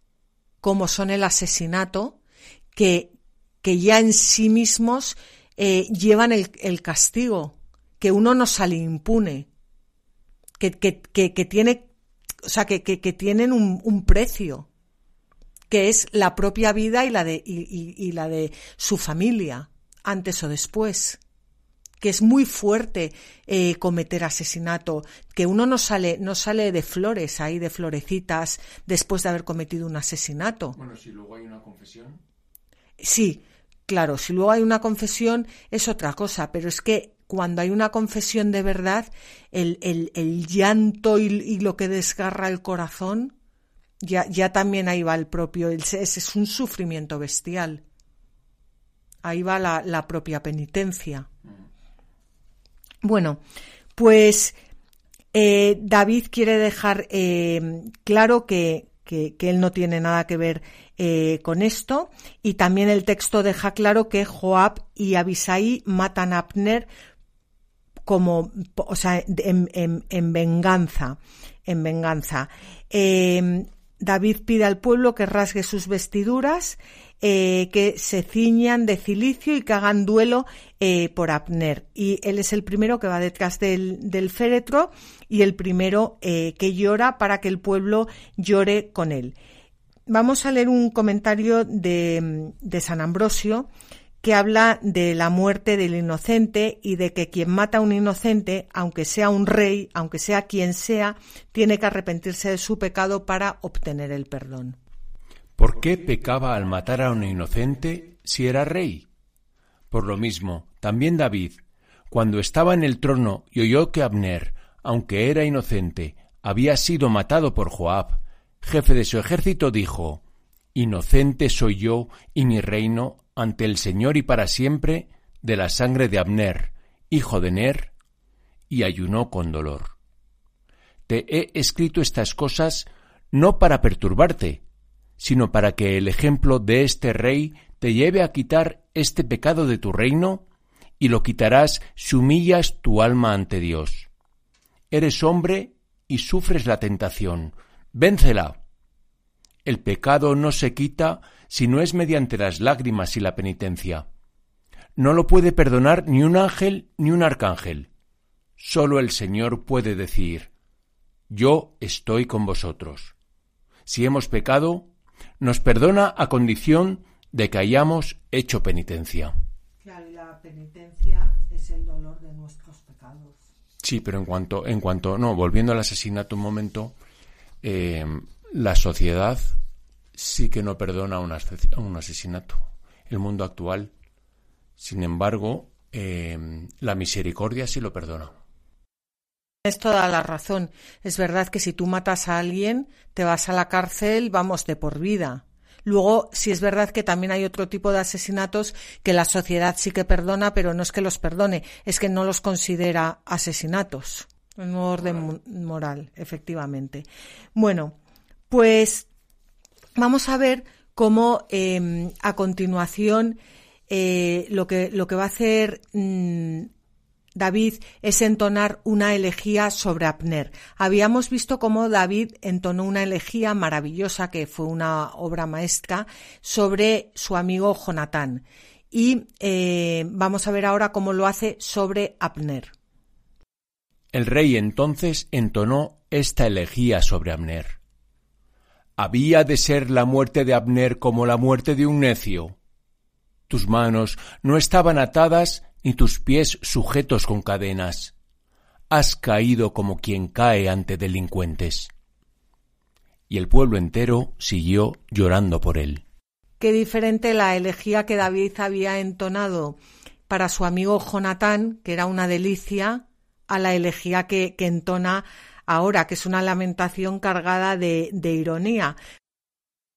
como son el asesinato que, que ya en sí mismos eh, llevan el, el castigo, que uno no sale impune que, que, que, que tiene, o sea, que, que, tienen un, un, precio, que es la propia vida y la de, y, y, y la de su familia, antes o después que es muy fuerte eh, cometer asesinato, que uno no sale, no sale de flores ahí, de florecitas, después de haber cometido un asesinato. Bueno, si luego hay una confesión. Sí, claro, si luego hay una confesión es otra cosa, pero es que cuando hay una confesión de verdad, el, el, el llanto y, lo que desgarra el corazón, ya, ya también ahí va el propio, ese es un sufrimiento bestial. Ahí va la, la propia penitencia. Bueno, pues eh, David quiere dejar eh, claro que, que, que, él no tiene nada que ver eh, con esto y también el texto deja claro que Joab y Abisai matan a Abner como, o sea, en, en, en venganza, en venganza. Eh, David pide al pueblo que rasgue sus vestiduras, eh, que se ciñan de cilicio y que hagan duelo eh, por Abner. Y él es el primero que va detrás del, del féretro y el primero eh, que llora para que el pueblo llore con él. Vamos a leer un comentario de, de San Ambrosio que habla de la muerte del inocente y de que quien mata a un inocente, aunque sea un rey, aunque sea quien sea, tiene que arrepentirse de su pecado para obtener el perdón. ¿Por qué pecaba al matar a un inocente si era rey? Por lo mismo, también David, cuando estaba en el trono y oyó que Abner, aunque era inocente, había sido matado por Joab, jefe de su ejército, dijo Inocente soy yo y mi reino ante el Señor y para siempre de la sangre de Abner, hijo de Ner, y ayunó con dolor. Te he escrito estas cosas no para perturbarte, sino para que el ejemplo de este rey te lleve a quitar este pecado de tu reino, y lo quitarás si humillas tu alma ante Dios. Eres hombre y sufres la tentación. Véncela. El pecado no se quita si no es mediante las lágrimas y la penitencia. No lo puede perdonar ni un ángel ni un arcángel. Solo el Señor puede decir, Yo estoy con vosotros. Si hemos pecado, nos perdona a condición de que hayamos hecho penitencia. Claro, y la penitencia es el dolor de nuestros pecados. Sí, pero en cuanto, en cuanto, no, volviendo al asesinato un momento, eh, la sociedad sí que no perdona un, un asesinato. El mundo actual, sin embargo, eh, la misericordia sí lo perdona. Es toda la razón. Es verdad que si tú matas a alguien, te vas a la cárcel, vamos, de por vida. Luego, sí es verdad que también hay otro tipo de asesinatos que la sociedad sí que perdona, pero no es que los perdone, es que no los considera asesinatos. En orden moral, efectivamente. Bueno, pues vamos a ver cómo eh, a continuación eh, lo, que, lo que va a hacer mmm, David es entonar una elegía sobre Abner. Habíamos visto cómo David entonó una elegía maravillosa, que fue una obra maestra, sobre su amigo Jonatán. y eh, vamos a ver ahora cómo lo hace sobre Abner. El rey entonces entonó esta elegía sobre Abner. ¿Había de ser la muerte de Abner como la muerte de un necio? Tus manos no estaban atadas ni tus pies sujetos con cadenas. Has caído como quien cae ante delincuentes. Y el pueblo entero siguió llorando por él. Qué diferente la elegía que David había entonado para su amigo Jonatán, que era una delicia, a la elegía que, entona ahora, que es una lamentación cargada de, de ironía.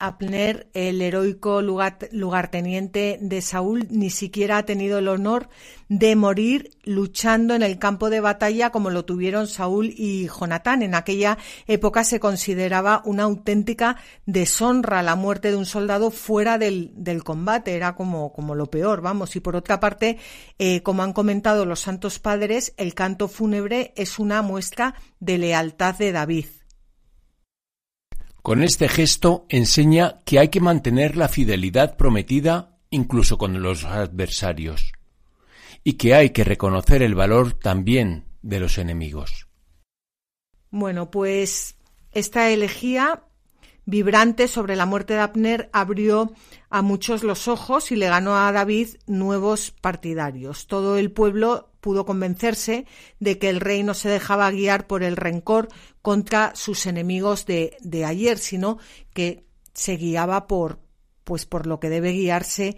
Abner, el heroico lugarteniente de Saúl, ni siquiera ha tenido el honor de morir luchando en el campo de batalla como lo tuvieron Saúl y Jonatán. En aquella época se consideraba una auténtica deshonra la muerte de un soldado fuera del, combate, era como, como, lo peor, vamos. Y por otra parte, eh, como han comentado los santos padres, el canto fúnebre es una muestra de lealtad de David. Con este gesto enseña que hay que mantener la fidelidad prometida incluso con los adversarios y que hay que reconocer el valor también de los enemigos. Bueno, pues esta elegía vibrante sobre la muerte de Abner abrió a muchos los ojos y le ganó a David nuevos partidarios. Todo el pueblo pudo convencerse de que el rey no se dejaba guiar por el rencor contra sus enemigos de, de ayer, sino que se guiaba por, pues por lo que debe guiarse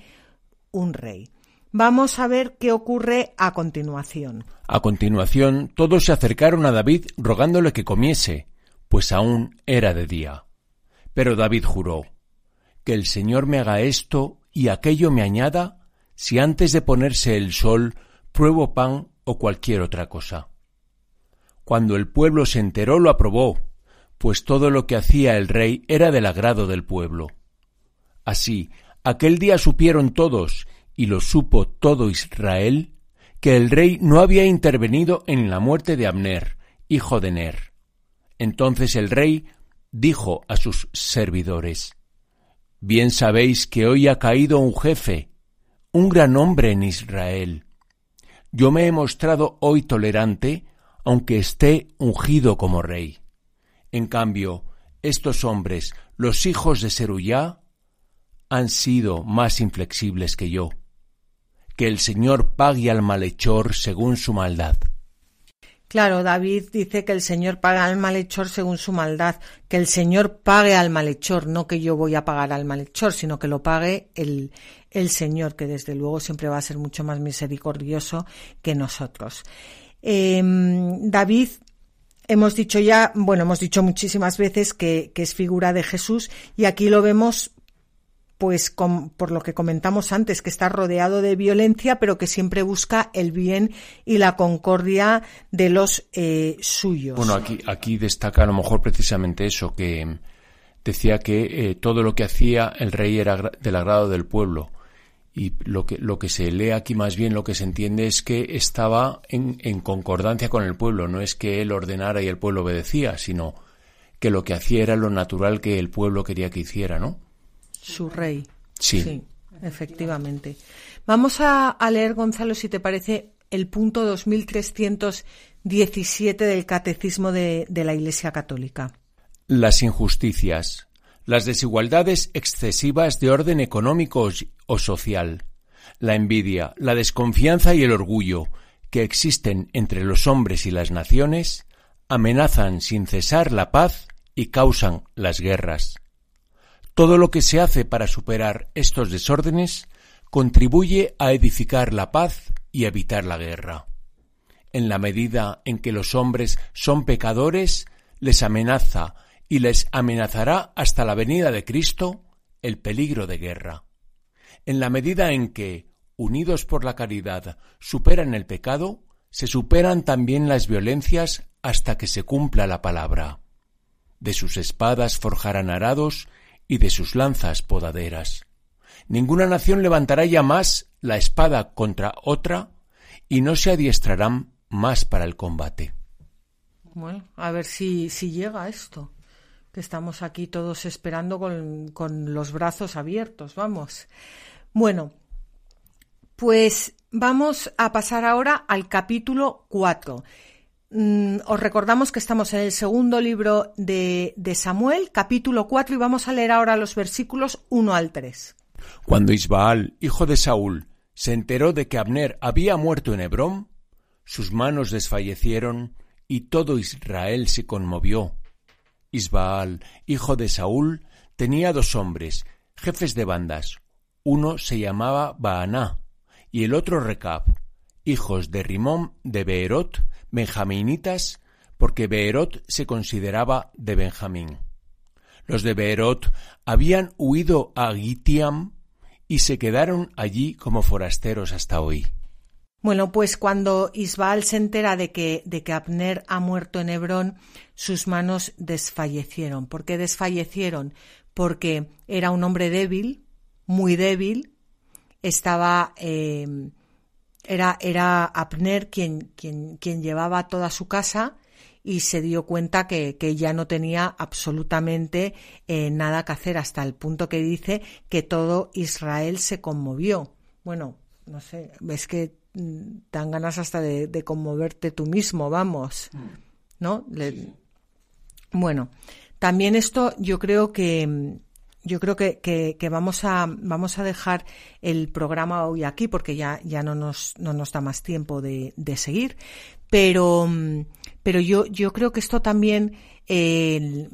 un rey. Vamos a ver qué ocurre a continuación. A continuación, todos se acercaron a David rogándole que comiese, pues aún era de día. Pero David juró, que el Señor me haga esto y aquello me añada, si antes de ponerse el sol pruebo pan o cualquier otra cosa. Cuando el pueblo se enteró lo aprobó, pues todo lo que hacía el rey era del agrado del pueblo. Así, aquel día supieron todos, y lo supo todo Israel, que el rey no había intervenido en la muerte de Abner, hijo de Ner. Entonces el rey dijo a sus servidores, Bien sabéis que hoy ha caído un jefe, un gran hombre en Israel, yo me he mostrado hoy tolerante, aunque esté ungido como rey. En cambio, estos hombres, los hijos de Seruyá, han sido más inflexibles que yo. Que el Señor pague al malhechor según su maldad. Claro, David dice que el Señor paga al malhechor según su maldad, que el Señor pague al malhechor, no que yo voy a pagar al malhechor, sino que lo pague el, el Señor, que desde luego siempre va a ser mucho más misericordioso que nosotros. Em, David hemos dicho ya, bueno, hemos dicho muchísimas veces que, es figura de Jesús y aquí lo vemos pues por lo que comentamos antes, que está rodeado de violencia, pero que siempre busca el bien y la concordia de los eh, suyos. Bueno, aquí, aquí destaca a lo mejor precisamente eso, que decía que eh, todo lo que hacía el rey era del agrado del pueblo. Y lo que, lo que se lee aquí más bien, lo que se entiende es que estaba en, en concordancia con el pueblo, no es que él ordenara y el pueblo obedecía, sino que lo que hacía era lo natural que el pueblo quería que hiciera, ¿no? su rey. Sí. efectivamente. Vamos a, leer, Gonzalo, si te parece, el punto 2317 del Catecismo de, de la Iglesia Católica. Las injusticias, las desigualdades excesivas de orden económico o social, la envidia, la desconfianza y el orgullo que existen entre los hombres y las naciones amenazan sin cesar la paz y causan las guerras. Todo lo que se hace para superar estos desórdenes contribuye a edificar la paz y evitar la guerra. En la medida en que los hombres son pecadores, les amenaza y les amenazará hasta la venida de Cristo el peligro de guerra. En la medida en que, unidos por la caridad, superan el pecado, se superan también las violencias hasta que se cumpla la palabra. De sus espadas forjarán arados y de sus lanzas podaderas. Ninguna nación levantará ya más la espada contra otra y no se adiestrarán más para el combate. Bueno, a ver si, si llega esto, que estamos aquí todos esperando con, con los brazos abiertos, vamos. Bueno, Pues vamos a pasar ahora al capítulo 4. Mm, os recordamos que estamos en el segundo libro de, de, Samuel, capítulo 4, y vamos a leer ahora los versículos 1 al 3. Cuando Isbaal, hijo de Saúl, se enteró de que Abner había muerto en Hebrón, sus manos desfallecieron y todo Israel se conmovió. Isbaal, hijo de Saúl, tenía dos hombres, jefes de bandas. Uno se llamaba Baaná y el otro Recab, hijos de Rimón de Beerot, benjaminitas, porque Beerot se consideraba de Benjamín. Los de Beerot habían huido a Gitiam y se quedaron allí como forasteros hasta hoy. Bueno, pues cuando Isbaal se entera de que, de que Abner ha muerto en Hebrón, sus manos desfallecieron. ¿Por qué desfallecieron? Porque era un hombre débil, muy débil, estaba eh, era, era Abner quien, quien, quien llevaba toda su casa y se dio cuenta que, que ya no tenía absolutamente eh, nada que hacer hasta el punto que dice que todo Israel se conmovió. Bueno, no sé, ves que mm, dan ganas hasta de, de conmoverte tú mismo, vamos, ¿no? bueno, también esto yo creo que, yo creo que, que, vamos, a, vamos a dejar el programa hoy aquí porque ya, ya no, nos, no nos da más tiempo de, de seguir. Pero, pero yo, yo creo que esto también eh,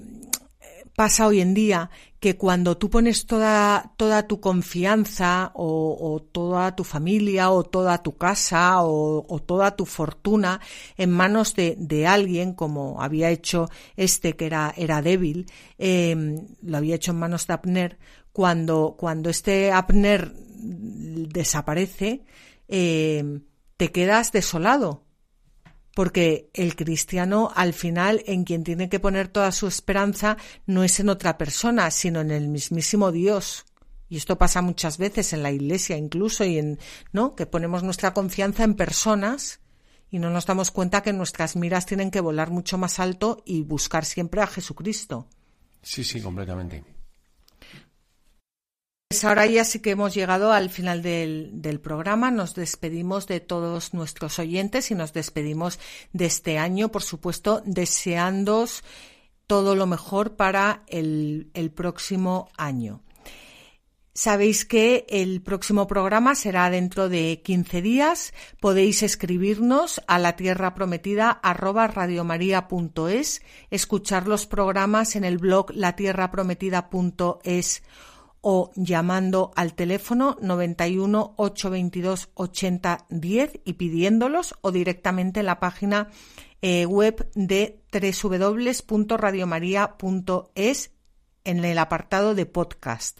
pasa hoy en día que cuando tú pones toda, toda tu confianza o, toda tu familia o toda tu casa o, toda tu fortuna en manos de, alguien, como había hecho este que era, era débil, em, lo había hecho en manos de Abner, cuando, cuando este Abner desaparece, em, te quedas desolado porque el cristiano al final en quien tiene que poner toda su esperanza no es en otra persona, sino en el mismísimo Dios. Y esto pasa muchas veces en la iglesia incluso y en, ¿no? Que ponemos nuestra confianza en personas y no nos damos cuenta que nuestras miras tienen que volar mucho más alto y buscar siempre a Jesucristo. Sí, sí, completamente. Pues ahora ya sí que hemos llegado al final del, programa. Nos despedimos de todos nuestros oyentes y nos despedimos de este año, por supuesto, deseándos todo lo mejor para el, próximo año. Sabéis que el próximo programa será dentro de 15 días. Podéis escribirnos a la tierra prometida escuchar los programas en el blog latierraprometida.es o llamando al teléfono 91 822 80 10 y pidiéndolos o directamente en la página eh, web de www.radiomaria.es en el apartado de podcast.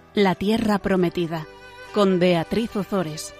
la Tierra Prometida, con Beatriz Ozores.